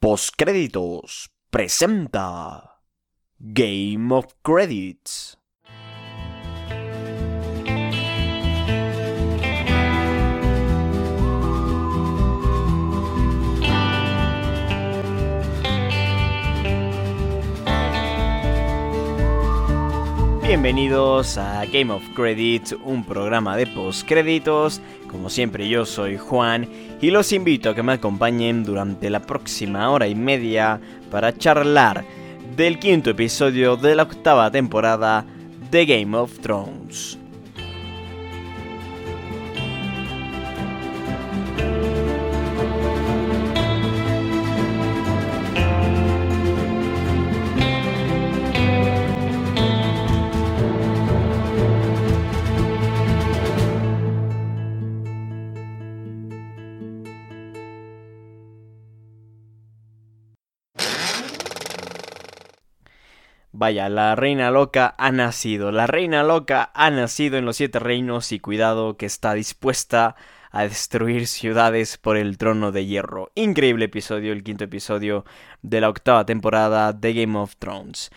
Postcréditos presenta Game of Credits. Bienvenidos a Game of Credits, un programa de postcréditos. Como siempre yo soy Juan y los invito a que me acompañen durante la próxima hora y media para charlar del quinto episodio de la octava temporada de Game of Thrones. Vaya, la reina loca ha nacido. La reina loca ha nacido en los siete reinos y cuidado que está dispuesta a destruir ciudades por el trono de hierro. Increíble episodio, el quinto episodio de la octava temporada de Game of Thrones.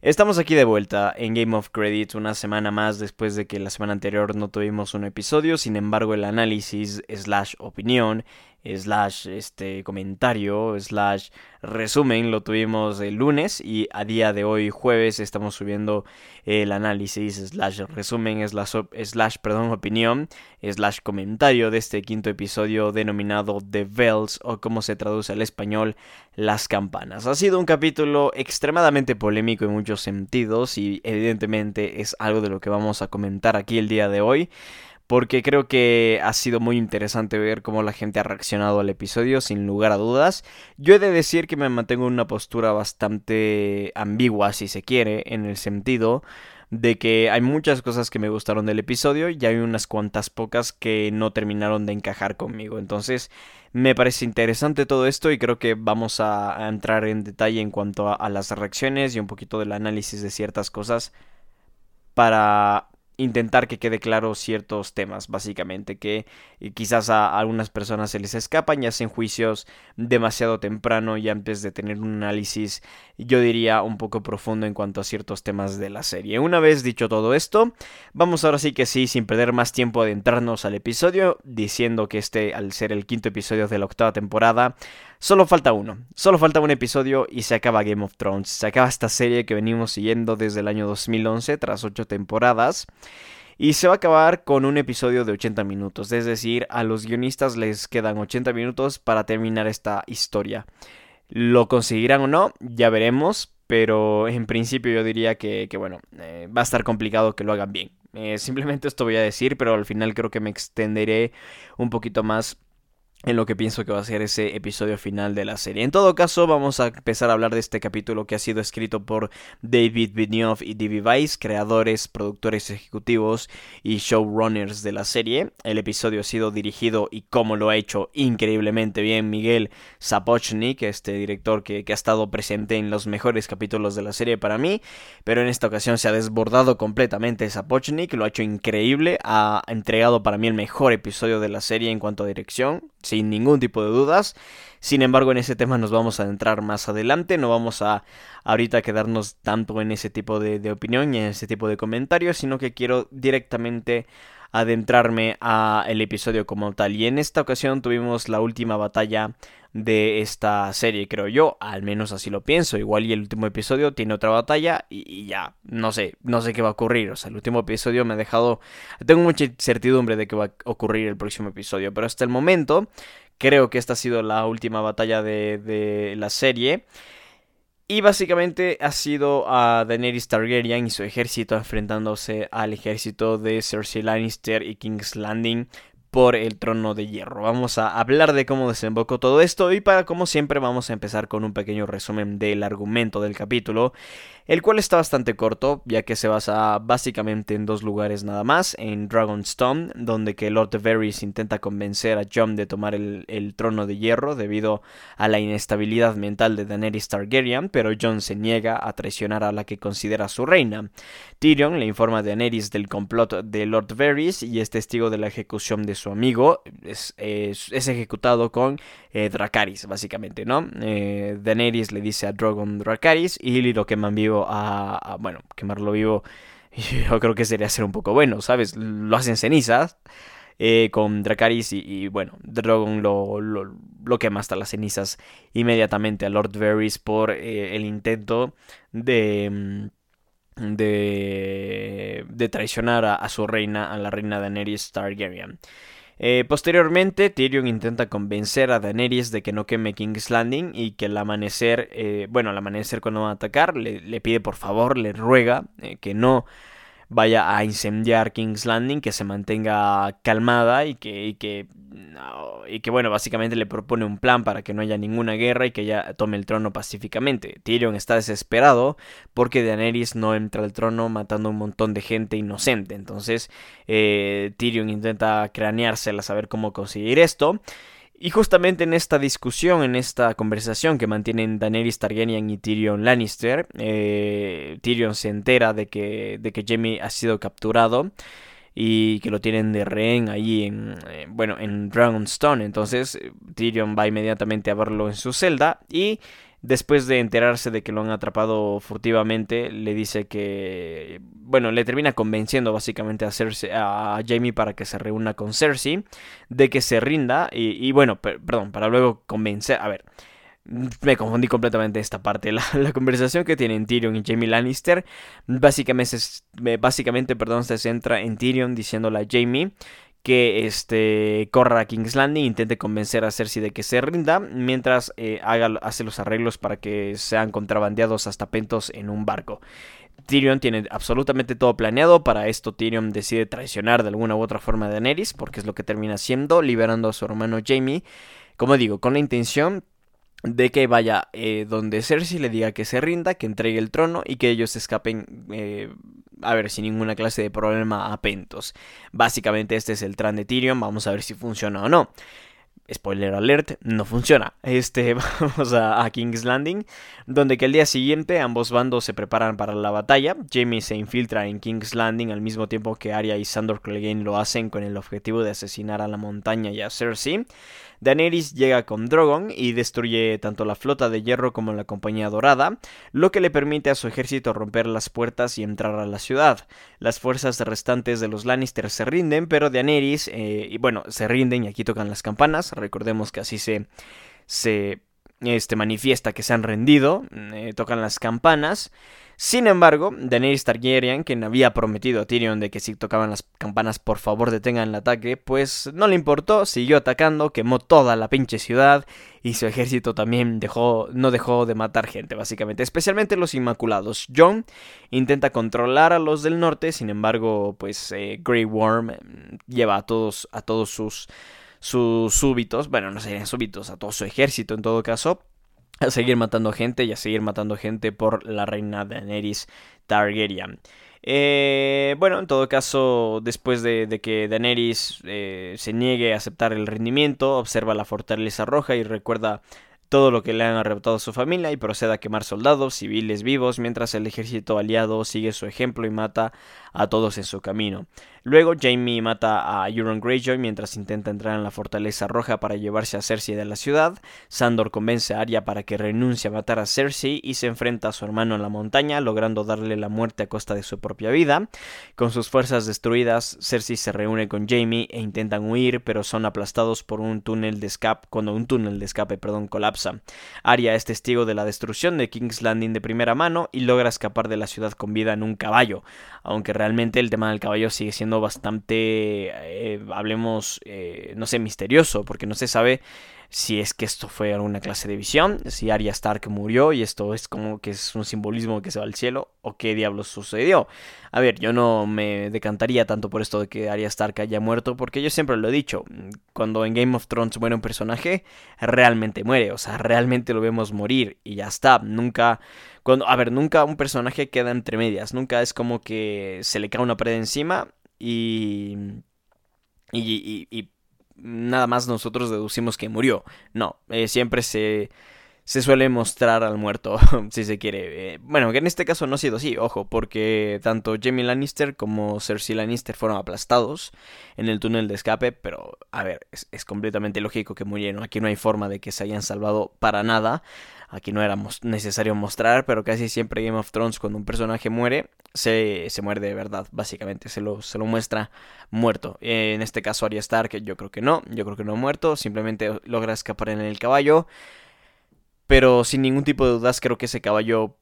Estamos aquí de vuelta en Game of Credits una semana más después de que la semana anterior no tuvimos un episodio, sin embargo el análisis slash opinión slash este comentario slash resumen lo tuvimos el lunes y a día de hoy jueves estamos subiendo el análisis slash resumen slash, slash perdón opinión slash comentario de este quinto episodio denominado The Bells o como se traduce al español las campanas. Ha sido un capítulo extremadamente polémico en muchos sentidos y evidentemente es algo de lo que vamos a comentar aquí el día de hoy porque creo que ha sido muy interesante ver cómo la gente ha reaccionado al episodio, sin lugar a dudas. Yo he de decir que me mantengo en una postura bastante ambigua, si se quiere, en el sentido de que hay muchas cosas que me gustaron del episodio y hay unas cuantas pocas que no terminaron de encajar conmigo. Entonces, me parece interesante todo esto y creo que vamos a, entrar en detalle en cuanto a las reacciones y un poquito del análisis de ciertas cosas para intentar que quede claro ciertos temas, básicamente, que eh, quizás a algunas personas se les escapan y hacen juicios demasiado temprano y antes de tener un análisis, yo diría, un poco profundo en cuanto a ciertos temas de la serie. Una vez dicho todo esto, vamos ahora sí que sí, sin perder más tiempo, adentrarnos al episodio, diciendo que este, al ser el quinto episodio de la octava temporada, Solo falta uno, solo falta un episodio y se acaba Game of Thrones. Se acaba esta serie que venimos siguiendo desde el año 2011 tras ocho temporadas. Y se va a acabar con un episodio de 80 minutos, es decir, a los guionistas les quedan 80 minutos para terminar esta historia. ¿Lo conseguirán o no? Ya veremos, pero en principio yo diría que, bueno, eh, va a estar complicado que lo hagan bien. Eh, simplemente esto voy a decir, pero al final creo que me extenderé un poquito más en lo que pienso que va a ser ese episodio final de la serie. En todo caso, vamos a empezar a hablar de este capítulo que ha sido escrito por David Benioff y D.B. Weiss, creadores, productores ejecutivos y showrunners de la serie. El episodio ha sido dirigido y como lo ha hecho increíblemente bien Miguel Sapochnik, este director que, ha estado presente en los mejores capítulos de la serie para mí, pero en esta ocasión se ha desbordado completamente Sapochnik, lo ha hecho increíble, ha entregado para mí el mejor episodio de la serie en cuanto a dirección sin ningún tipo de dudas. Sin embargo, en ese tema nos vamos a entrar más adelante, no vamos a ahorita quedarnos tanto en ese tipo de, de opinión y en ese tipo de comentarios, sino que quiero directamente adentrarme a el episodio como tal. Y en esta ocasión tuvimos la última batalla de esta serie, creo yo, al menos así lo pienso. Igual y el último episodio tiene otra batalla y, ya, no sé, no sé qué va a ocurrir. O sea, el último episodio me ha dejado, tengo mucha incertidumbre de qué va a ocurrir el próximo episodio, pero hasta el momento creo que esta ha sido la última batalla de, de la serie. Y básicamente ha sido a Daenerys Targaryen y su ejército enfrentándose al ejército de Cersei Lannister y King's Landing por el trono de hierro. Vamos a hablar de cómo desembocó todo esto y para como siempre vamos a empezar con un pequeño resumen del argumento del capítulo el cual está bastante corto, ya que se basa básicamente en dos lugares nada más, en Dragonstone, donde que Lord Varys intenta convencer a Jon de tomar el, trono de hierro debido a la inestabilidad mental de Daenerys Targaryen, pero Jon se niega a traicionar a la que considera su reina. Tyrion le informa a Daenerys del complot de Lord Varys y es testigo de la ejecución de su amigo, es, ejecutado con eh, Dracaris, básicamente, ¿no? Eh, Daenerys le dice a Drogon Dracaris y lo queman vivo a, Bueno, quemarlo vivo yo creo que sería ser un poco bueno, ¿sabes? Lo hacen cenizas. Eh, con Dracaris y, bueno, Drogon lo, quema hasta las cenizas inmediatamente a Lord Varys por el intento de mm, de, de traicionar a, su reina, a la reina Daenerys Targaryen. Eh, posteriormente, Tyrion intenta convencer a Daenerys de que no queme King's Landing y que al amanecer, eh, bueno, al amanecer cuando va a atacar, le, pide por favor, le ruega eh, que no vaya a incendiar King's Landing, que se mantenga calmada y que, y que, y que, bueno, básicamente le propone un plan para que no haya ninguna guerra y que ella tome el trono pacíficamente. Tyrion está desesperado porque Daenerys no entra al trono matando un montón de gente inocente. Entonces eh, Tyrion intenta craneársela, saber cómo conseguir esto. Y justamente en esta discusión, en esta conversación que mantienen Daenerys Targaryen y Tyrion Lannister, eh, Tyrion se entera de que, de que Jaime ha sido capturado y que lo tienen de rehén ahí en, eh, bueno, en Dragonstone. Entonces Tyrion va inmediatamente a verlo en su celda y después de enterarse de que lo han atrapado furtivamente, le dice que, bueno, le termina convenciendo básicamente a, Cersei, a Jamie para que se reúna con Cersei, de que se rinda y, bueno, perdón, para luego convencer, a ver. Me confundí completamente esta parte. La, la, conversación que tienen Tyrion y Jamie Lannister básicamente, básicamente perdón, se centra en Tyrion diciéndole a Jamie que este, corra a King's Landing, intente convencer a Cersei de que se rinda, mientras eh, haga, hace los arreglos para que sean contrabandeados hasta Pentos en un barco. Tyrion tiene absolutamente todo planeado, para esto Tyrion decide traicionar de alguna u otra forma a Daenerys, porque es lo que termina haciendo, liberando a su hermano Jamie, como digo, con la intención de que vaya eh, donde Cersei le diga que se rinda, que entregue el trono y que ellos escapen, eh, a ver, sin ninguna clase de problema a Pentos. Básicamente este es el tran de Tyrion, vamos a ver si funciona o no. Spoiler alert, no funciona. Este, vamos a, King's Landing, donde que el día siguiente ambos bandos se preparan para la batalla. Jamie se infiltra en King's Landing al mismo tiempo que Arya y Sandor Clegane lo hacen con el objetivo de asesinar a la montaña y a Cersei. Daenerys llega con Drogon y destruye tanto la flota de hierro como la compañía dorada, lo que le permite a su ejército romper las puertas y entrar a la ciudad. Las fuerzas restantes de los Lannister se rinden, pero Daenerys, eh, y bueno, se rinden y aquí tocan las campanas, recordemos que así se, se este, manifiesta que se han rendido, eh, tocan las campanas. Sin embargo, Daenerys Targaryen, quien había prometido a Tyrion de que si tocaban las campanas por favor detengan el ataque, pues no le importó, siguió atacando, quemó toda la pinche ciudad y su ejército también dejó, no dejó de matar gente, básicamente, especialmente los Inmaculados. Jon intenta controlar a los del norte, sin embargo, pues eh, Grey Worm mm, lleva a todos, a todos sus, sus súbitos, bueno, no serían súbitos, a todo su ejército en todo caso, a seguir matando gente y a seguir matando gente por la reina Daenerys Targaryen. Eh, bueno, en todo caso, después de, que Daenerys eh, se niegue a aceptar el rendimiento, observa la fortaleza roja y recuerda todo lo que le han arrebatado a su familia y procede a quemar soldados civiles vivos mientras el ejército aliado sigue su ejemplo y mata a todos en su camino. Luego Jaime mata a Euron Greyjoy mientras intenta entrar en la fortaleza roja para llevarse a Cersei de la ciudad. Sandor convence a Arya para que renuncie a matar a Cersei y se enfrenta a su hermano en la montaña, logrando darle la muerte a costa de su propia vida. Con sus fuerzas destruidas, Cersei se reúne con Jaime e intentan huir, pero son aplastados por un túnel de escape cuando un túnel de escape, perdón, colapsa. Arya es testigo de la destrucción de King's Landing de primera mano y logra escapar de la ciudad con vida en un caballo, aunque realmente el tema del caballo sigue siendo bastante, eh, hablemos, eh, no sé, misterioso, porque no se sabe si es que esto fue alguna clase de visión, si Arya Stark murió y esto es como que es un simbolismo que se va al cielo, o qué diablos sucedió. A ver, yo no me decantaría tanto por esto de que Arya Stark haya muerto, porque yo siempre lo he dicho, cuando en Game of Thrones muere un personaje, realmente muere, o sea, realmente lo vemos morir y ya está, nunca cuando, a ver, nunca un personaje queda entre medias. Nunca es como que se le cae una pared encima y, y, y, nada más nosotros deducimos que murió. No, eh, siempre se, se suele mostrar al muerto, si se quiere. Eh, bueno, que en este caso no ha sido así, ojo, porque tanto Jamie Lannister como Cersei Lannister fueron aplastados en el túnel de escape, pero a ver, es, completamente lógico que murieron. Aquí no hay forma de que se hayan salvado para nada. Aquí no era necesario mostrar, pero casi siempre Game of Thrones cuando un personaje muere, se, se muere de verdad, básicamente, se lo, se lo muestra muerto. en este caso Arya Stark, yo creo que no, yo creo que no ha muerto, simplemente logra escapar en el caballo. Pero sin ningún tipo de dudas creo que ese caballo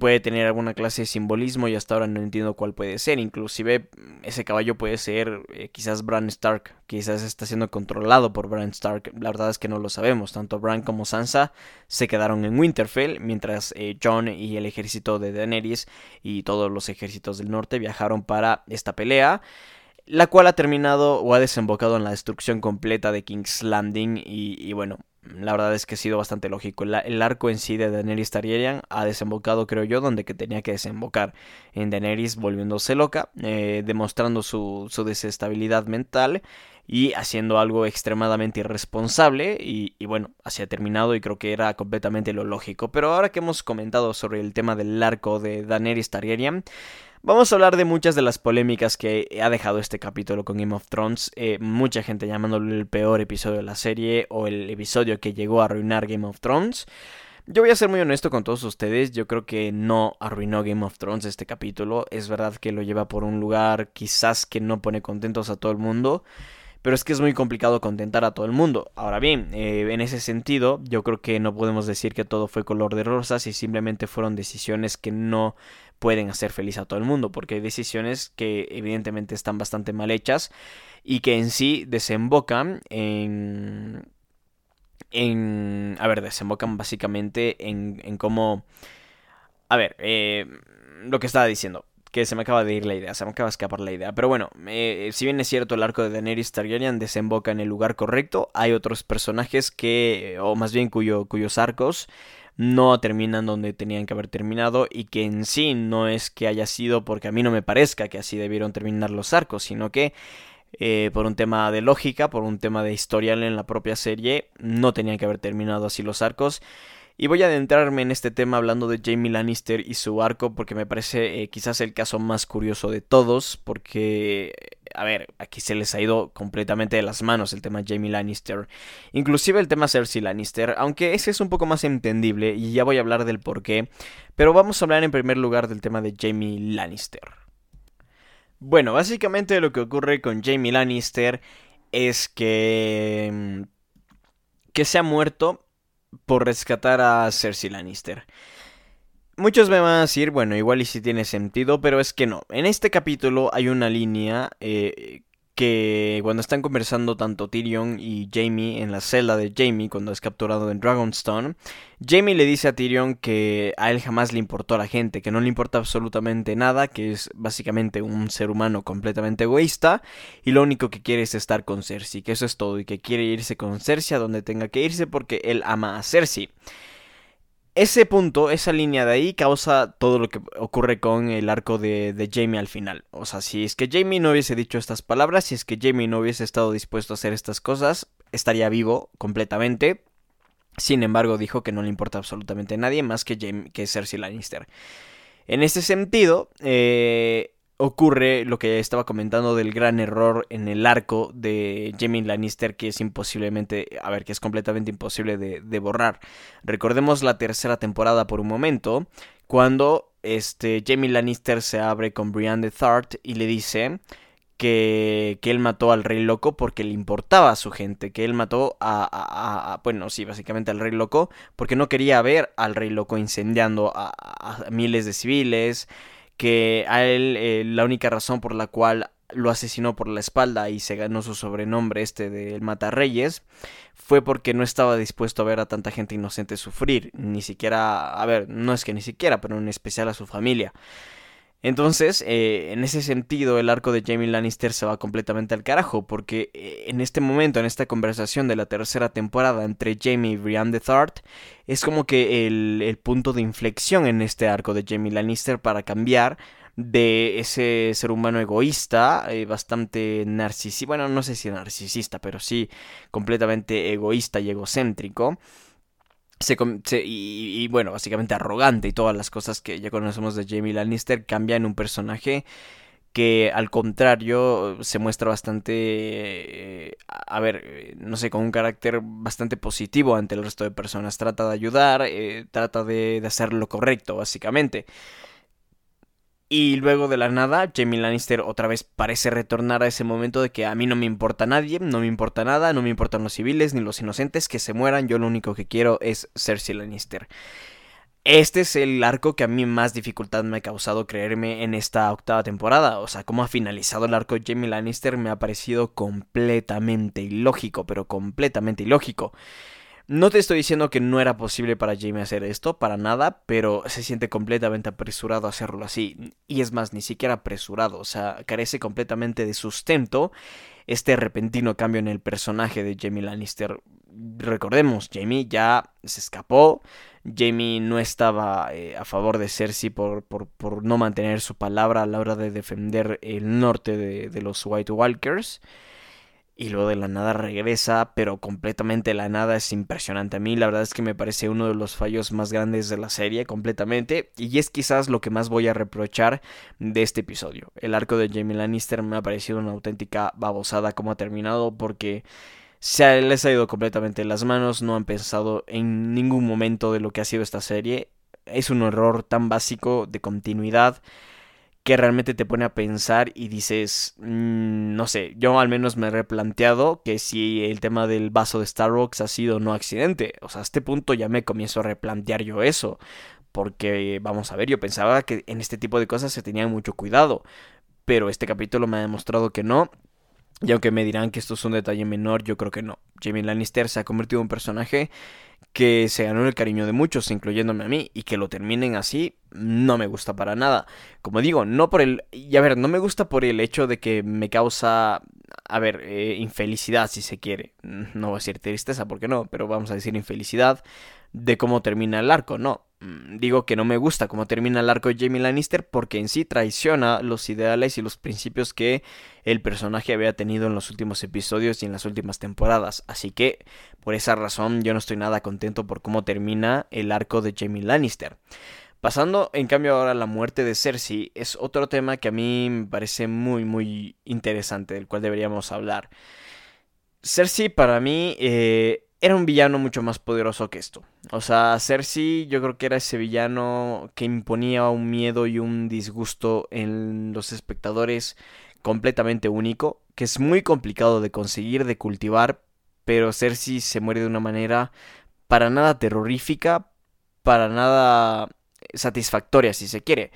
puede tener alguna clase de simbolismo y hasta ahora no entiendo cuál puede ser. Inclusive mm, ese caballo puede ser eh, quizás Bran Stark, quizás está siendo controlado por Bran Stark. La verdad es que no lo sabemos. Tanto Bran como Sansa se quedaron en Winterfell, mientras eh, Jon y el ejército de Daenerys y todos los ejércitos del norte viajaron para esta pelea la cual ha terminado o ha desembocado en la destrucción completa de King's Landing y, y bueno, la verdad es que ha sido bastante lógico. El, arco en sí de Daenerys Targaryen ha desembocado, creo yo, donde que tenía que desembocar. En Daenerys volviéndose loca, eh, demostrando su, su, desestabilidad mental y haciendo algo extremadamente irresponsable. Y, y, bueno, así ha terminado y creo que era completamente lo lógico. Pero ahora que hemos comentado sobre el tema del arco de Daenerys Targaryen, Vamos a hablar de muchas de las polémicas que ha dejado este capítulo con Game of Thrones. Eh, mucha gente llamándolo el peor episodio de la serie o el episodio que llegó a arruinar Game of Thrones. Yo voy a ser muy honesto con todos ustedes, yo creo que no arruinó Game of Thrones este capítulo, es verdad que lo lleva por un lugar quizás que no pone contentos a todo el mundo, pero es que es muy complicado contentar a todo el mundo. Ahora bien, eh, en ese sentido, yo creo que no podemos decir que todo fue color de rosas y simplemente fueron decisiones que no pueden hacer feliz a todo el mundo, porque hay decisiones que evidentemente están bastante mal hechas y que en sí desembocan en... en a ver, desembocan básicamente en, en cómo... A ver, eh, lo que estaba diciendo que se me acaba de ir la idea, se me acaba de escapar la idea. Pero bueno, eh, si bien es cierto el arco de Daenerys Targaryen desemboca en el lugar correcto, hay otros personajes que, o más bien cuyo, cuyos arcos no terminan donde tenían que haber terminado y que en sí no es que haya sido porque a mí no me parezca que así debieron terminar los arcos, sino que eh, por un tema de lógica, por un tema de historial en la propia serie, no tenían que haber terminado así los arcos. Y voy a adentrarme en este tema hablando de Jamie Lannister y su arco porque me parece eh, quizás el caso más curioso de todos porque, a ver, aquí se les ha ido completamente de las manos el tema Jamie Lannister. Inclusive el tema Cersei Lannister, aunque ese es un poco más entendible y ya voy a hablar del por qué. Pero vamos a hablar en primer lugar del tema de Jamie Lannister. Bueno, básicamente lo que ocurre con Jamie Lannister es que... Mm, que se ha muerto por rescatar a Cersei Lannister. Muchos me van a decir, bueno, igual y si tiene sentido, pero es que no. En este capítulo hay una línea eh, que cuando están conversando tanto Tyrion y Jamie en la celda de Jamie cuando es capturado en Dragonstone, Jamie le dice a Tyrion que a él jamás le importó a la gente, que no le importa absolutamente nada, que es básicamente un ser humano completamente egoísta y lo único que quiere es estar con Cersei, que eso es todo y que quiere irse con Cersei a donde tenga que irse porque él ama a Cersei ese punto, esa línea de ahí causa todo lo que ocurre con el arco de, Jamie al final. O sea, si es que Jamie no hubiese dicho estas palabras, si es que Jamie no hubiese estado dispuesto a hacer estas cosas, estaría vivo completamente. Sin embargo, dijo que no le importa absolutamente a nadie más que, Jamie, que Cersei Lannister. En ese sentido, eh, ocurre lo que estaba comentando del gran error en el arco de Jamie Lannister que es imposiblemente, a ver, que es completamente imposible de, borrar. Recordemos la tercera temporada por un momento, cuando este Jamie Lannister se abre con Brienne de Thart y le dice que, que, él mató al rey loco porque le importaba a su gente, que él mató a, bueno, sí, básicamente al rey loco, porque no quería ver al rey loco incendiando a, miles de civiles, que a él eh, la única razón por la cual lo asesinó por la espalda y se ganó su sobrenombre este del Matarreyes fue porque no estaba dispuesto a ver a tanta gente inocente sufrir, ni siquiera, a ver, no es que ni siquiera, pero en especial a su familia. Entonces, eh, en ese sentido, el arco de Jamie Lannister se va completamente al carajo, porque eh, en este momento, en esta conversación de la tercera temporada entre Jamie y Brienne de Thart, es como que el, punto de inflexión en este arco de Jamie Lannister para cambiar de ese ser humano egoísta, eh, bastante narcisista, bueno, no sé si narcisista, pero sí completamente egoísta y egocéntrico, se, y, y, bueno, básicamente arrogante y todas las cosas que ya conocemos de Jamie Lannister cambia en un personaje que al contrario se muestra bastante, a ver, no sé, con un carácter bastante positivo ante el resto de personas. Trata de ayudar, eh, trata de, de hacer lo correcto, básicamente. Y luego de la nada, Jamie Lannister otra vez parece retornar a ese momento de que a mí no me importa nadie, no me importa nada, no me importan los civiles ni los inocentes que se mueran, yo lo único que quiero es Cersei Lannister. Este es el arco que a mí más dificultad me ha causado creerme en esta octava temporada. O sea, cómo ha finalizado el arco de Jamie Lannister me ha parecido completamente ilógico, pero completamente ilógico. No te estoy diciendo que no era posible para Jamie hacer esto, para nada, pero se siente completamente apresurado a hacerlo así. Y es más, ni siquiera apresurado, o sea, carece completamente de sustento este repentino cambio en el personaje de Jamie Lannister. Recordemos, Jamie ya se escapó, Jamie no estaba eh, a favor de Cersei por, por, no mantener su palabra a la hora de defender el norte de, de los White Walkers y luego de la nada regresa, pero completamente la nada es impresionante. A mí la verdad es que me parece uno de los fallos más grandes de la serie, completamente, y es quizás lo que más voy a reprochar de este episodio. El arco de Jamie Lannister me ha parecido una auténtica babosada como ha terminado, porque se les ha ido completamente las manos, no han pensado en ningún momento de lo que ha sido esta serie. Es un error tan básico de continuidad que realmente te pone a pensar y dices, mm, no sé, yo al menos me he replanteado que si el tema del vaso de Starbucks ha sido no accidente, o sea, a este punto ya me comienzo a replantear yo eso, porque vamos a ver, yo pensaba que en este tipo de cosas se tenía mucho cuidado, pero este capítulo me ha demostrado que no, y aunque me dirán que esto es un detalle menor, yo creo que no. Jamie Lannister se ha convertido en un personaje que se ganó el cariño de muchos, incluyéndome a mí, y que lo terminen así, no me gusta para nada. Como digo, no por el... Y a ver, no me gusta por el hecho de que me causa, a ver, eh, infelicidad, si se quiere. No voy a decir tristeza, porque no, pero vamos a decir infelicidad de cómo termina el arco, no. Mm, digo que no me gusta cómo termina el arco de Jamie Lannister porque en sí traiciona los ideales y los principios que el personaje había tenido en los últimos episodios y en las últimas temporadas. Así que por esa razón yo no estoy nada contento por cómo termina el arco de Jamie Lannister. Pasando en cambio ahora a la muerte de Cersei es otro tema que a mí me parece muy muy interesante del cual deberíamos hablar. Cersei para mí eh, era un villano mucho más poderoso que esto. O sea, Cersei yo creo que era ese villano que imponía un miedo y un disgusto en los espectadores completamente único, que es muy complicado de conseguir, de cultivar, pero Cersei se muere de una manera para nada terrorífica, para nada satisfactoria si se quiere.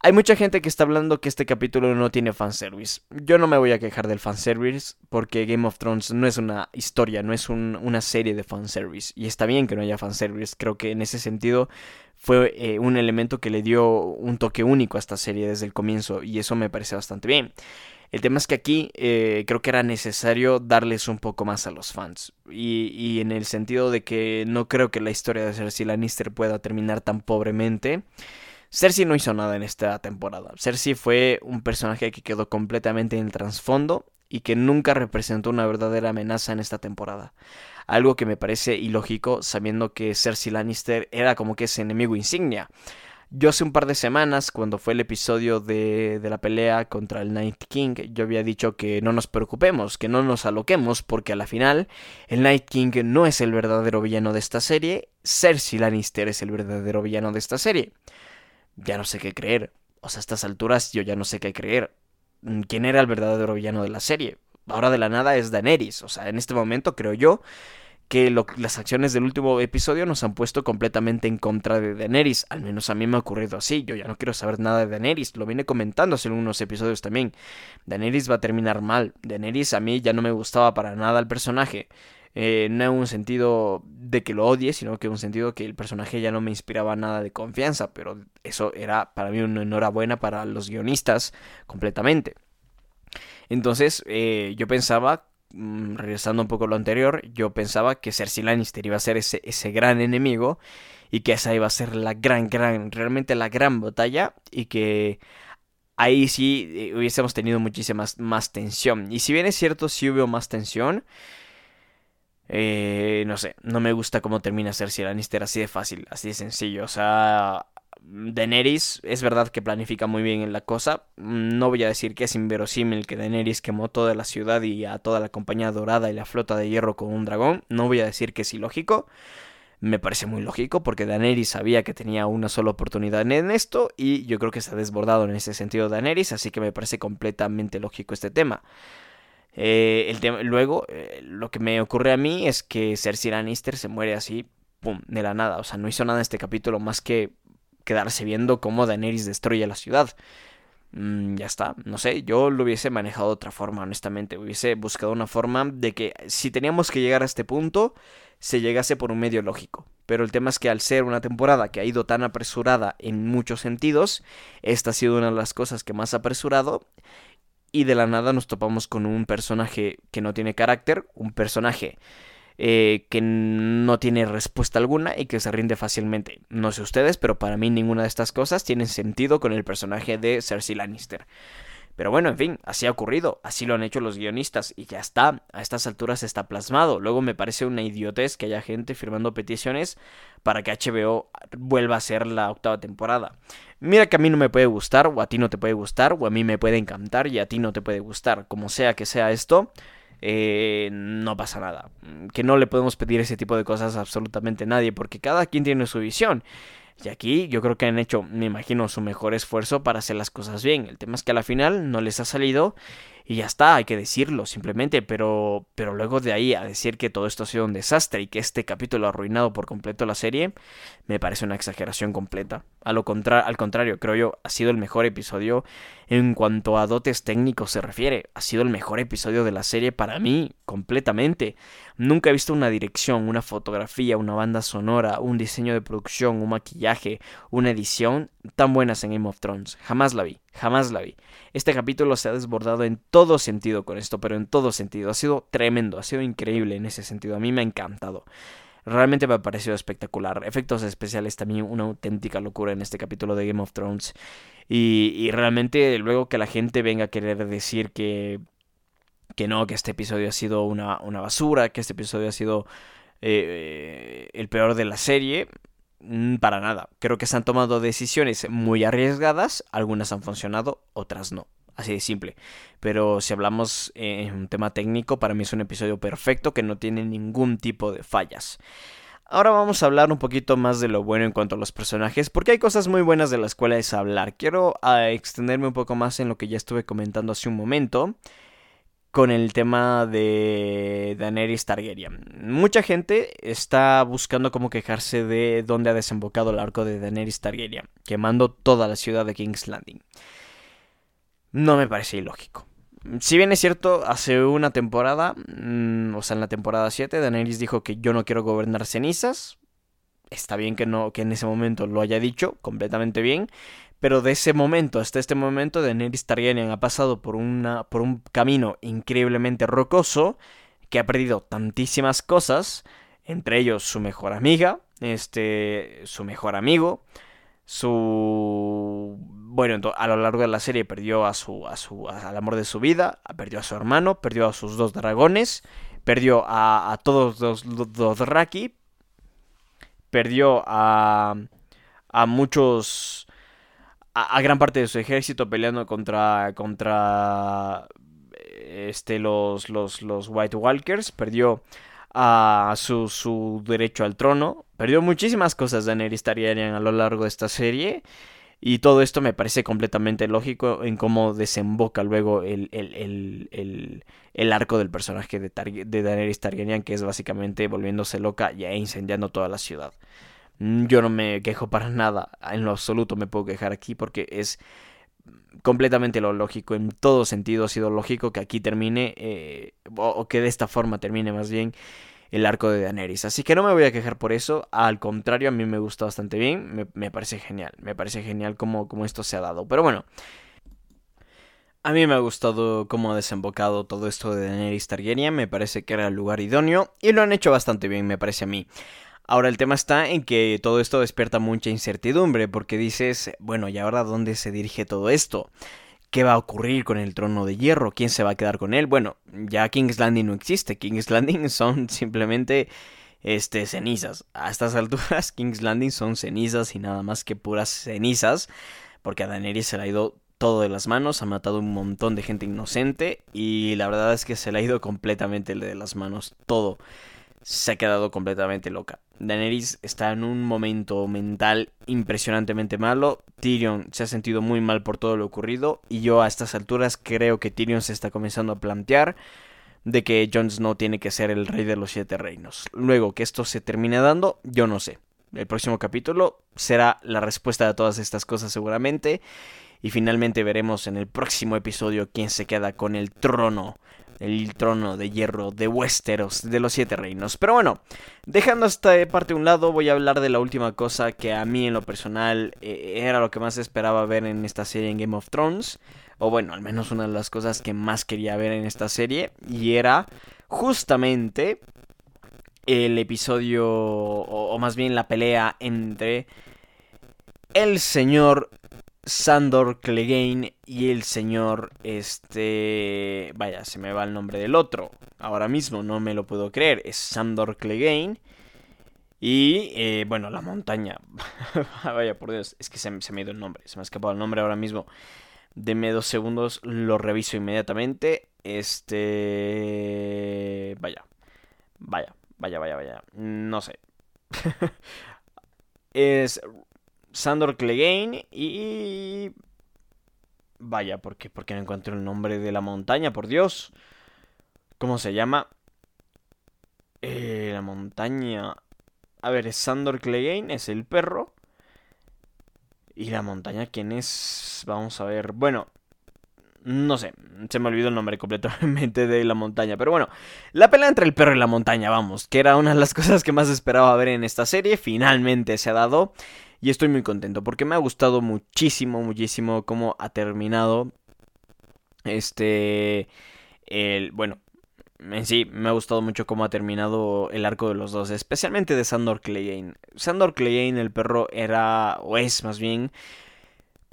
Hay mucha gente que está hablando que este capítulo no tiene fanservice. Yo no me voy a quejar del fanservice porque Game of Thrones no es una historia, no es una serie de fanservice. Y está bien que no haya fanservice. Creo que en ese sentido fue eh, un elemento que le dio un toque único a esta serie desde el comienzo y eso me parece bastante bien. El tema es que aquí eh, creo que era necesario darles un poco más a los fans. Y, y, en el sentido de que no creo que la historia de Cersei Lannister pueda terminar tan pobremente. Cersei no hizo nada en esta temporada. Cersei fue un personaje que quedó completamente en el trasfondo y que nunca representó una verdadera amenaza en esta temporada. Algo que me parece ilógico sabiendo que Cersei Lannister era como que ese enemigo insignia. Yo hace un par de semanas, cuando fue el episodio de, de, la pelea contra el Night King, yo había dicho que no nos preocupemos, que no nos aloquemos, porque a la final el Night King no es el verdadero villano de esta serie, Cersei Lannister es el verdadero villano de esta serie ya no sé qué creer. O sea, a estas alturas yo ya no sé qué creer. Mm, ¿Quién era el verdadero villano de la serie? Ahora de la nada es Daenerys. O sea, en este momento creo yo que las acciones del último episodio nos han puesto completamente en contra de Daenerys. Al menos a mí me ha ocurrido así. Yo ya no quiero saber nada de Daenerys. Lo vine comentando hace unos episodios también. Daenerys va a terminar mal. Daenerys a mí ya no me gustaba para nada el personaje. Eh, no en un sentido de que lo odie, sino que en un sentido que el personaje ya no me inspiraba nada de confianza, pero eso era para mí una enhorabuena para los guionistas completamente. Entonces eh, yo pensaba, mm, regresando un poco a lo anterior, yo pensaba que Cersei Lannister iba a ser ese, ese gran enemigo y que esa iba a ser la gran, gran, realmente la gran batalla y que ahí sí eh, hubiésemos tenido muchísima más, tensión. Y si bien es cierto, sí hubo más tensión, Eh, no sé, no me gusta cómo termina Cersei Lannister así de fácil, así de sencillo. O sea, Daenerys es verdad que planifica muy bien en la cosa. No voy a decir que es inverosímil que Daenerys quemó toda la ciudad y a toda la compañía dorada y la flota de hierro con un dragón. No voy a decir que es ilógico. Me parece muy lógico porque Daenerys sabía que tenía una sola oportunidad en esto y yo creo que ha desbordado en ese sentido Daenerys, así que me parece completamente lógico este tema. Eh, el luego, eh, lo que me ocurre a mí es que Cersei Lannister se muere así, pum, de la nada. O sea, no hizo nada en este capítulo más que quedarse viendo cómo Daenerys destruye la ciudad. Mm, ya está, no sé, yo lo hubiese manejado de otra forma, honestamente. Hubiese buscado una forma de que si teníamos que llegar a este punto, se llegase por un medio lógico. Pero el tema es que al ser una temporada que ha ido tan apresurada en muchos sentidos, esta ha sido una de las cosas que más ha apresurado. Y de la nada nos topamos con un personaje que no tiene carácter, un personaje eh, que no tiene respuesta alguna y que se rinde fácilmente. No sé ustedes, pero para mí ninguna de estas cosas tiene sentido con el personaje de Cersei Lannister. Pero bueno, en fin, así ha ocurrido, así lo han hecho los guionistas y ya está, a estas alturas está plasmado. Luego me parece una idiotez que haya gente firmando peticiones para que HBO vuelva a ser la octava temporada. Mira que a mí no me puede gustar, o a ti no te puede gustar, o a mí me puede encantar y a ti no te puede gustar. Como sea que sea esto, eh, no pasa nada. Que no le podemos pedir ese tipo de cosas a absolutamente nadie, porque cada quien tiene su visión. Y aquí yo creo que han hecho, me imagino, su mejor esfuerzo para hacer las cosas bien. El tema es que a la final no les ha salido y ya está, hay que decirlo simplemente, pero, pero luego de ahí a decir que todo esto ha sido un desastre y que este capítulo ha arruinado por completo la serie, me parece una exageración completa. A lo al contrario, creo yo, ha sido el mejor episodio en cuanto a dotes técnicos se refiere. Ha sido el mejor episodio de la serie para mí, completamente. Nunca he visto una dirección, una fotografía, una banda sonora, un diseño de producción, un maquillaje, una edición tan buenas en Game of Thrones. Jamás la vi, jamás la vi. Este capítulo se ha desbordado en todo sentido con esto, pero en todo sentido. Ha sido tremendo, ha sido increíble en ese sentido. A mí me ha encantado. Realmente me ha parecido espectacular. Efectos especiales también una auténtica locura en este capítulo de Game of Thrones. Y, realmente luego que la gente venga a querer decir que, que no, que este episodio ha sido una, una basura, que este episodio ha sido eh, el peor de la serie, para nada. Creo que se han tomado decisiones muy arriesgadas, algunas han funcionado, otras no. Así de simple. Pero si hablamos en un tema técnico, para mí es un episodio perfecto que no tiene ningún tipo de fallas. Ahora vamos a hablar un poquito más de lo bueno en cuanto a los personajes, porque hay cosas muy buenas de las cuales hablar. Quiero ah, extenderme un poco más en lo que ya estuve comentando hace un momento con el tema de Daenerys Targaryen. Mucha gente está buscando cómo quejarse de dónde ha desembocado el arco de Daenerys Targaryen, quemando toda la ciudad de King's Landing no me parece ilógico. Si bien es cierto, hace una temporada, mm, o sea, en la temporada 7, Daenerys dijo que yo no quiero gobernar cenizas. Está bien que no que en ese momento lo haya dicho, completamente bien, pero de ese momento hasta este momento Daenerys Targaryen ha pasado por una por un camino increíblemente rocoso que ha perdido tantísimas cosas, entre ellos su mejor amiga, este su mejor amigo, su bueno, a lo largo de la serie perdió a su, a su, al amor de su vida, perdió a su hermano, perdió a sus dos dragones, perdió a, todos los, dos Raki, perdió a, a muchos, a, gran parte de su ejército peleando contra, contra, este, los, los, los White Walkers, perdió a su, su derecho al trono, perdió muchísimas cosas Daenerys Targaryen a lo largo de esta serie. Y todo esto me parece completamente lógico en cómo desemboca luego el, el, arco del personaje de, de Daenerys Targaryen, que es básicamente volviéndose loca y incendiando toda la ciudad. Mm, yo no me quejo para nada, en lo absoluto me puedo quejar aquí porque es completamente lo lógico, en todo sentido ha sido lógico que aquí termine, eh, o que de esta forma termine más bien el arco de Daenerys. Así que no me voy a quejar por eso. Al contrario, a mí me gusta bastante bien. Me, parece genial. Me parece genial cómo, cómo esto se ha dado. Pero bueno. A mí me ha gustado cómo ha desembocado todo esto de Daenerys Targaryen. Me parece que era el lugar idóneo. Y lo han hecho bastante bien, me parece a mí. Ahora el tema está en que todo esto despierta mucha incertidumbre. Porque dices, bueno, ¿y ahora dónde se dirige todo esto? ¿Qué va a ocurrir con el trono de hierro? ¿Quién se va a quedar con él? Bueno, ya King's Landing no existe. King's Landing son simplemente este, cenizas. A estas alturas, King's Landing son cenizas y nada más que puras cenizas. Porque a Daenerys se le ha ido todo de las manos, ha matado un montón de gente inocente y la verdad es que se le ha ido completamente de las manos todo. Se ha quedado completamente loca. Daenerys está en un momento mental impresionantemente malo. Tyrion se ha sentido muy mal por todo lo ocurrido. Y yo a estas alturas creo que Tyrion se está comenzando a plantear de que Jon Snow tiene que ser el rey de los siete reinos. Luego que esto se termine dando, yo no sé. El próximo capítulo será la respuesta de todas estas cosas seguramente. Y finalmente veremos en el próximo episodio quién se queda con el trono el trono de hierro de Westeros, de los siete reinos. Pero bueno, dejando esta parte a un lado, voy a hablar de la última cosa que a mí en lo personal eh, era lo que más esperaba ver en esta serie en Game of Thrones. O bueno, al menos una de las cosas que más quería ver en esta serie. Y era justamente el episodio, o, o más bien la pelea entre el señor Sandor Clegane y el señor, este, vaya, se me va el nombre del otro. Ahora mismo no me lo puedo creer. Es Sandor Clegane. Y, eh, bueno, la montaña. vaya, por Dios, es que se, me ha ido el nombre. Se me ha escapado el nombre ahora mismo. Deme dos segundos, lo reviso inmediatamente. Este... Vaya. Vaya, vaya, vaya, vaya. No sé. es Sandor Clegane y... Vaya, ¿por qué? Porque no encuentro el nombre de la montaña, por Dios. ¿Cómo se llama? Eh, la montaña... A ver, es Sandor Clegane, es el perro. ¿Y la montaña quién es? Vamos a ver. Bueno, no sé, se me olvidó el nombre completamente de la montaña. Pero bueno, la pelea entre el perro y la montaña, vamos, que era una de las cosas que más esperaba ver en esta serie. Finalmente se ha dado. Y estoy muy contento porque me ha gustado muchísimo, muchísimo cómo ha terminado este... El, bueno, en sí, me ha gustado mucho cómo ha terminado el arco de los dos, especialmente de Sandor Clegane. Sandor Clegane, el perro, era, o es más bien,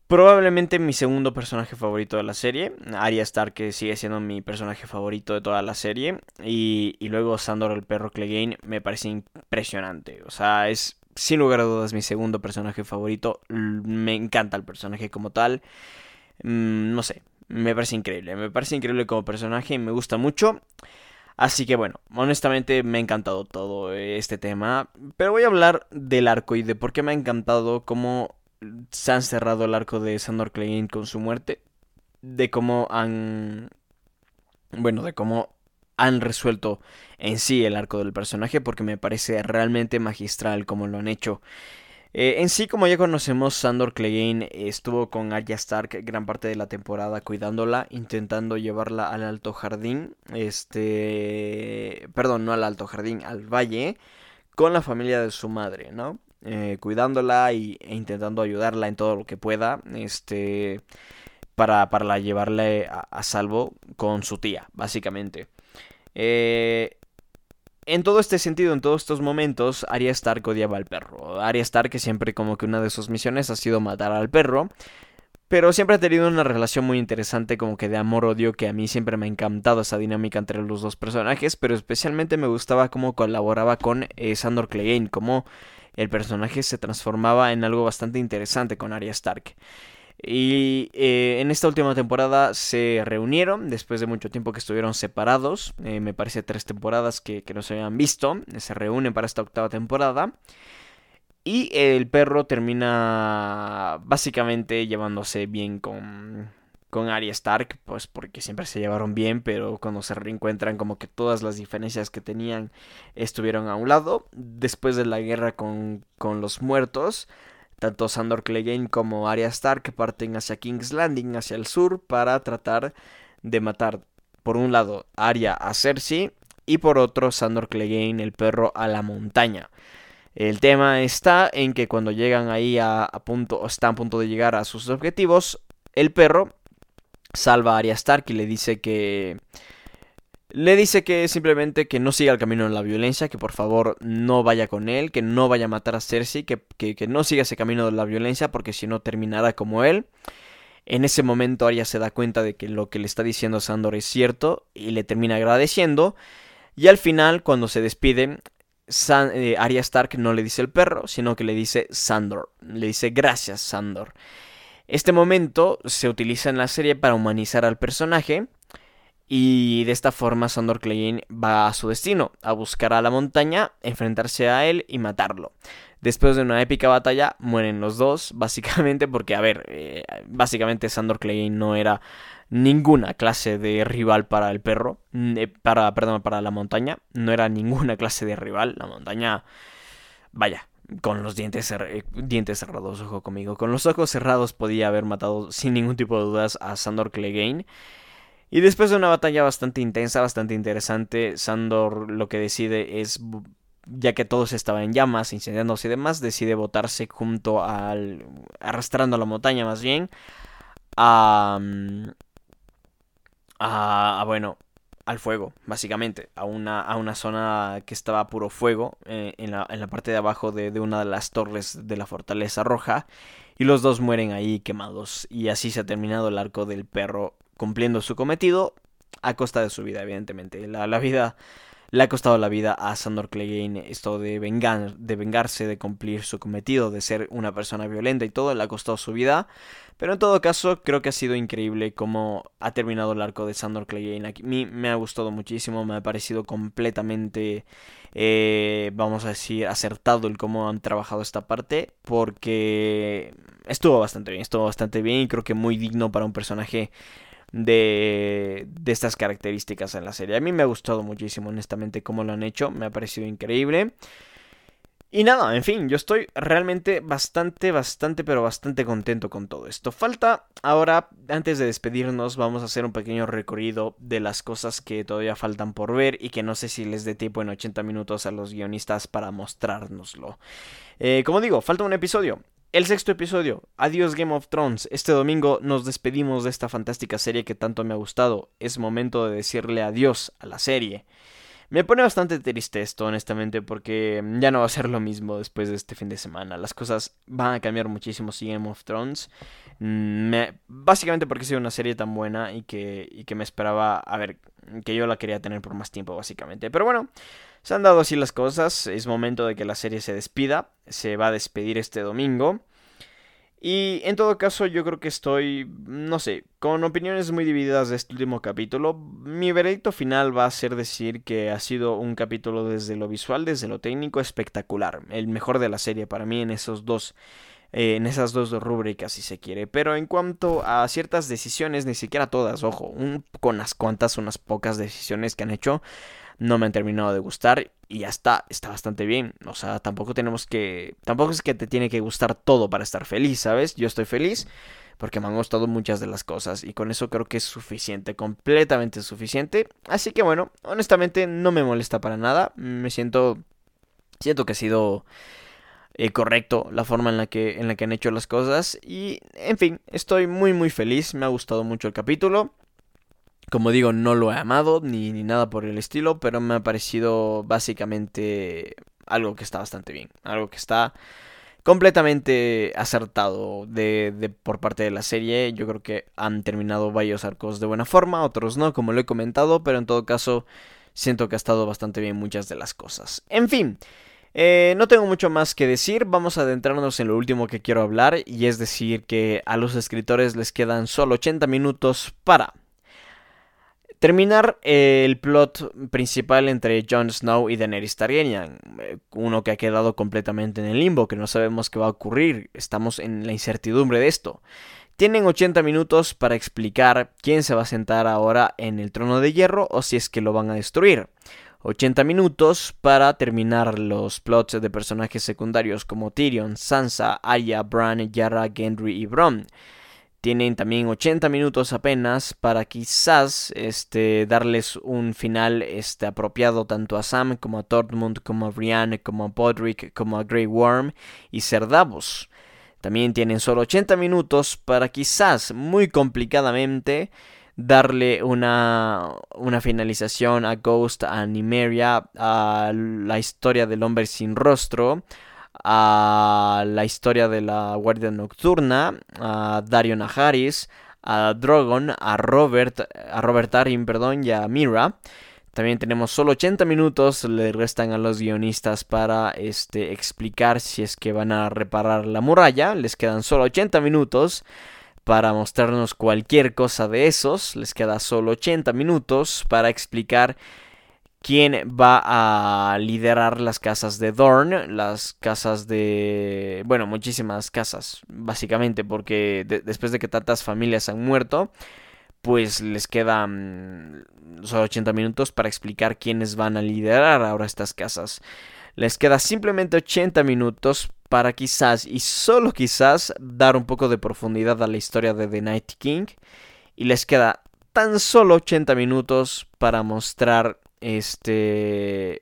probablemente mi segundo personaje favorito de la serie. Arya Stark, que sigue siendo mi personaje favorito de toda la serie. Y, y luego Sandor, el perro Clegane, me parece impresionante. O sea, es sin lugar a dudas mi segundo personaje favorito. Me encanta el personaje como tal. Mm, no sé, me parece increíble. Me parece increíble como personaje y me gusta mucho. Así que bueno, honestamente me ha encantado todo este tema. Pero voy a hablar del arco y de por qué me ha encantado cómo se han cerrado el arco de Sandor Clegane con su muerte. De cómo han... Bueno, de cómo han resuelto en sí el arco del personaje porque me parece realmente magistral como lo han hecho. Eh, en sí, como ya conocemos, Sandor Clegane estuvo con Arya Stark gran parte de la temporada cuidándola, intentando llevarla al Alto Jardín, este, perdón, no al Alto Jardín, al Valle, con la familia de su madre, ¿no? Eh, cuidándola y, e intentando ayudarla en todo lo que pueda, este, para, para llevarle a salvo con su tía, básicamente. Eh, en todo este sentido, en todos estos momentos, Arya Stark odiaba al perro. Arya Stark que siempre como que una de sus misiones ha sido matar al perro. Pero siempre ha tenido una relación muy interesante como que de amor-odio que a mí siempre me ha encantado esa dinámica entre los dos personajes. Pero especialmente me gustaba cómo colaboraba con eh, Sandor Clegane. Cómo el personaje se transformaba en algo bastante interesante con Arya Stark. Y eh, en esta última temporada se reunieron, después de mucho tiempo que estuvieron separados, eh, me parece tres temporadas que, no se habían visto, se reúnen para esta octava temporada. Y el perro termina básicamente llevándose bien con, con Arya Stark, pues porque siempre se llevaron bien, pero cuando se reencuentran como que todas las diferencias que tenían estuvieron a un lado. Después de la guerra con, con los muertos, tanto Sandor Clegane como Arya Stark parten hacia King's Landing, hacia el sur, para tratar de matar, por un lado, Arya a Cersei y por otro, Sandor Clegane, el perro, a la montaña. El tema está en que cuando llegan ahí a, punto, o están a punto de llegar a sus objetivos, el perro salva a Arya Stark y le dice que le dice que simplemente que no siga el camino de la violencia, que por favor no vaya con él, que no vaya a matar a Cersei, que, que, no siga ese camino de la violencia porque si no terminará como él. En ese momento Arya se da cuenta de que lo que le está diciendo Sandor es cierto y le termina agradeciendo. Y al final, cuando se despide, eh, Arya Stark no le dice el perro, sino que le dice Sandor. Le dice gracias, Sandor. Este momento se utiliza en la serie para humanizar al personaje. Y de esta forma Sandor Clegane va a su destino, a buscar a la montaña, enfrentarse a él y matarlo. Después de una épica batalla, mueren los dos, básicamente porque, a ver, eh, básicamente Sandor Clegane no era ninguna clase de rival para el perro, eh, para, perdón, para la montaña, no era ninguna clase de rival, la montaña, vaya, con los dientes, dientes cerrados, ojo conmigo, con los ojos cerrados podía haber matado sin ningún tipo de dudas a Sandor Clegane. Y después de una batalla bastante intensa, bastante interesante, Sandor lo que decide es ya que todos estaban en llamas, incendiándose y demás, decide botarse junto al. arrastrando a la montaña más bien. A. a, bueno, al fuego, básicamente. A una, a una zona que estaba puro fuego, eh, en, la, en, la, parte de abajo de, de una de las torres de la fortaleza roja. Y los dos mueren ahí quemados. Y así se ha terminado el arco del perro cumpliendo su cometido a costa de su vida, evidentemente. La, la vida le ha costado la vida a Sandor Clegane esto de, de vengarse, de cumplir su cometido, de ser una persona violenta y todo, le ha costado su vida. Pero en todo caso, creo que ha sido increíble cómo ha terminado el arco de Sandor Clegane. A mí me ha gustado muchísimo, me ha parecido completamente, eh, vamos a decir, acertado el cómo han trabajado esta parte. Porque estuvo bastante bien, estuvo bastante bien y creo que muy digno para un personaje de, de estas características en la serie. A mí me ha gustado muchísimo, honestamente, cómo lo han hecho. Me ha parecido increíble. Y nada, en fin, yo estoy realmente bastante, bastante, pero bastante contento con todo esto. Falta ahora, antes de despedirnos, vamos a hacer un pequeño recorrido de las cosas que todavía faltan por ver y que no sé si les dé tiempo en 80 minutos a los guionistas para mostrárnoslo. Eh, como digo, falta un episodio. El sexto episodio, adiós Game of Thrones. Este domingo nos despedimos de esta fantástica serie que tanto me ha gustado. Es momento de decirle adiós a la serie. Me pone bastante triste esto, honestamente, porque ya no va a ser lo mismo después de este fin de semana. Las cosas van a cambiar muchísimo si Game of Thrones. Mm, básicamente porque ha sido una serie tan buena y que, y que me esperaba, a ver, que yo la quería tener por más tiempo, básicamente. Pero bueno, se han dado así las cosas, es momento de que la serie se despida, se va a despedir este domingo. Y en todo caso yo creo que estoy, no sé, con opiniones muy divididas de este último capítulo. Mi veredicto final va a ser decir que ha sido un capítulo desde lo visual, desde lo técnico espectacular. El mejor de la serie para mí en esos dos eh, en esas dos rúbricas si se quiere. Pero en cuanto a ciertas decisiones, ni siquiera todas, ojo, con unas cuantas, unas pocas decisiones que han hecho, no me han terminado de gustar y ya está, está bastante bien. O sea, tampoco tenemos que, tampoco es que te tiene que gustar todo para estar feliz, ¿sabes? Yo estoy feliz porque me han gustado muchas de las cosas y con eso creo que es suficiente, completamente suficiente. Así que bueno, honestamente no me molesta para nada, me siento, siento que ha sido eh, correcto la forma en la que en la que han hecho las cosas y en fin estoy muy muy feliz me ha gustado mucho el capítulo como digo, no lo he amado ni, ni, nada por el estilo, pero me ha parecido básicamente algo que está bastante bien, algo que está completamente acertado de, de, por parte de la serie. Yo creo que han terminado varios arcos de buena forma, otros no, como lo he comentado, pero en todo caso siento que ha estado bastante bien muchas de las cosas. En fin. Eh, no tengo mucho más que decir, vamos a adentrarnos en lo último que quiero hablar y es decir que a los escritores les quedan solo 80 minutos para Terminar el plot principal entre Jon Snow y Daenerys Targaryen, eh, uno que ha quedado completamente en el limbo, que no sabemos qué va a ocurrir, estamos en la incertidumbre de esto. Tienen 80 minutos para explicar quién se va a sentar ahora en el trono de hierro o si es que lo van a destruir. 80 minutos para terminar los plots de personajes secundarios como Tyrion, Sansa, Arya, Bran, Yara, Gendry y Bronn. Tienen también 80 minutos apenas para quizás este, darles un final este, apropiado tanto a Sam como a Tormund, como a Brienne, como a Podrick, como a Grey Worm y Ser Davos. También tienen solo 80 minutos para quizás muy complicadamente darle una, una finalización a Ghost, a Nimeria, a la historia del hombre sin rostro, a la historia de la Guardia Nocturna, a Dario Najaris, a Drogon, a Robert, a Robert perdón, y a Mira. También tenemos solo 80 minutos, le restan a los guionistas para este, explicar si es que van a reparar la muralla. Les quedan solo 80 minutos para mostrarnos cualquier cosa de esos. Les queda solo 80 minutos para explicar quién va a liderar las casas de Dorn, las casas de... bueno, muchísimas casas, básicamente, porque después de que tantas familias han muerto, pues les quedan solo 80 minutos para explicar quiénes van a liderar ahora estas casas. Les queda simplemente 80 minutos para quizás y solo quizás dar un poco de profundidad a la historia de The Night King. Y les queda tan solo 80 minutos para mostrar este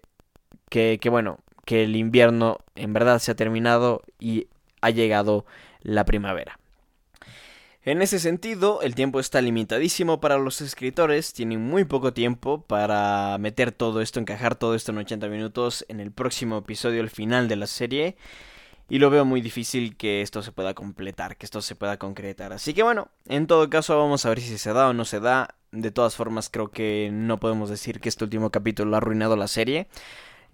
que, que bueno, que el invierno en verdad se ha terminado y ha llegado la primavera. En ese sentido, el tiempo está limitadísimo para los escritores, tienen muy poco tiempo para meter todo esto, encajar todo esto en 80 minutos en el próximo episodio, el final de la serie. Y lo veo muy difícil que esto se pueda completar, que esto se pueda concretar. Así que bueno, en todo caso vamos a ver si se da o no se da. De todas formas creo que no podemos decir que este último capítulo ha arruinado la serie.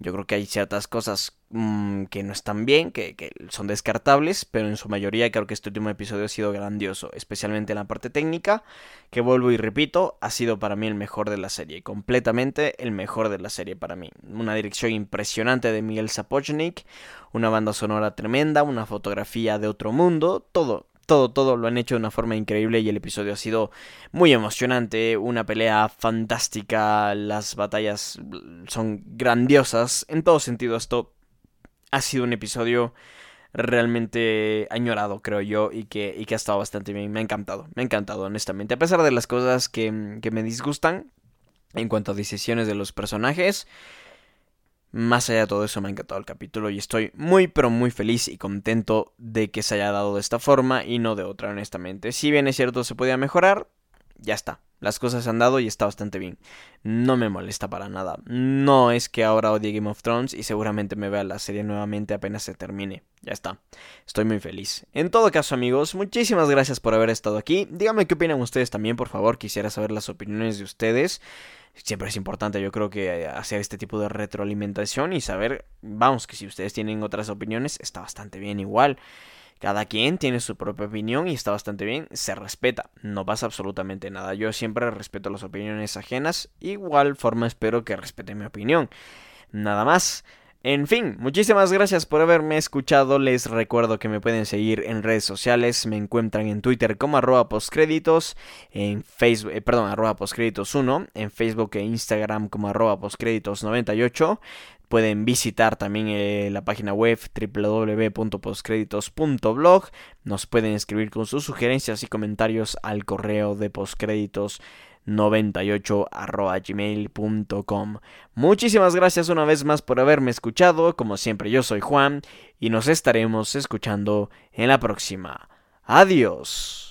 Yo creo que hay ciertas cosas mm, que no están bien, que, que, son descartables, pero en su mayoría creo que este último episodio ha sido grandioso, especialmente en la parte técnica, que vuelvo y repito, ha sido para mí el mejor de la serie, completamente el mejor de la serie para mí. Una dirección impresionante de Miguel Sapochnik, una banda sonora tremenda, una fotografía de otro mundo, todo, todo, todo lo han hecho de una forma increíble y el episodio ha sido muy emocionante, una pelea fantástica, las batallas son grandiosas, en todo sentido esto ha sido un episodio realmente añorado, creo yo, y que, y que ha estado bastante bien, me ha encantado, me ha encantado, honestamente, a pesar de las cosas que, que me disgustan en cuanto a decisiones de los personajes, más allá de todo eso me ha encantado el capítulo y estoy muy pero muy feliz y contento de que se haya dado de esta forma y no de otra honestamente. Si bien es cierto se podía mejorar, ya está. Las cosas han dado y está bastante bien. No me molesta para nada. No es que ahora odie Game of Thrones y seguramente me vea la serie nuevamente apenas se termine. Ya está. Estoy muy feliz. En todo caso, amigos, muchísimas gracias por haber estado aquí. Díganme qué opinan ustedes también, por favor. Quisiera saber las opiniones de ustedes siempre es importante, yo creo que hacer este tipo de retroalimentación y saber, vamos, que si ustedes tienen otras opiniones, está bastante bien igual. Cada quien tiene su propia opinión y está bastante bien, se respeta, no pasa absolutamente nada. Yo siempre respeto las opiniones ajenas, igual forma espero que respeten mi opinión. Nada más. En fin, muchísimas gracias por haberme escuchado. Les recuerdo que me pueden seguir en redes sociales. Me encuentran en Twitter como arroba postcréditos, en Facebook, eh, perdón, arroba postcréditos 1, en Facebook e Instagram como arroba postcréditos 98. Pueden visitar también eh, la página web www.postcréditos.blog. Nos pueden escribir con sus sugerencias y comentarios al correo de postcréditos 98 gmail.com. Muchísimas gracias una vez más por haberme escuchado. Como siempre, yo soy Juan y nos estaremos escuchando en la próxima. Adiós.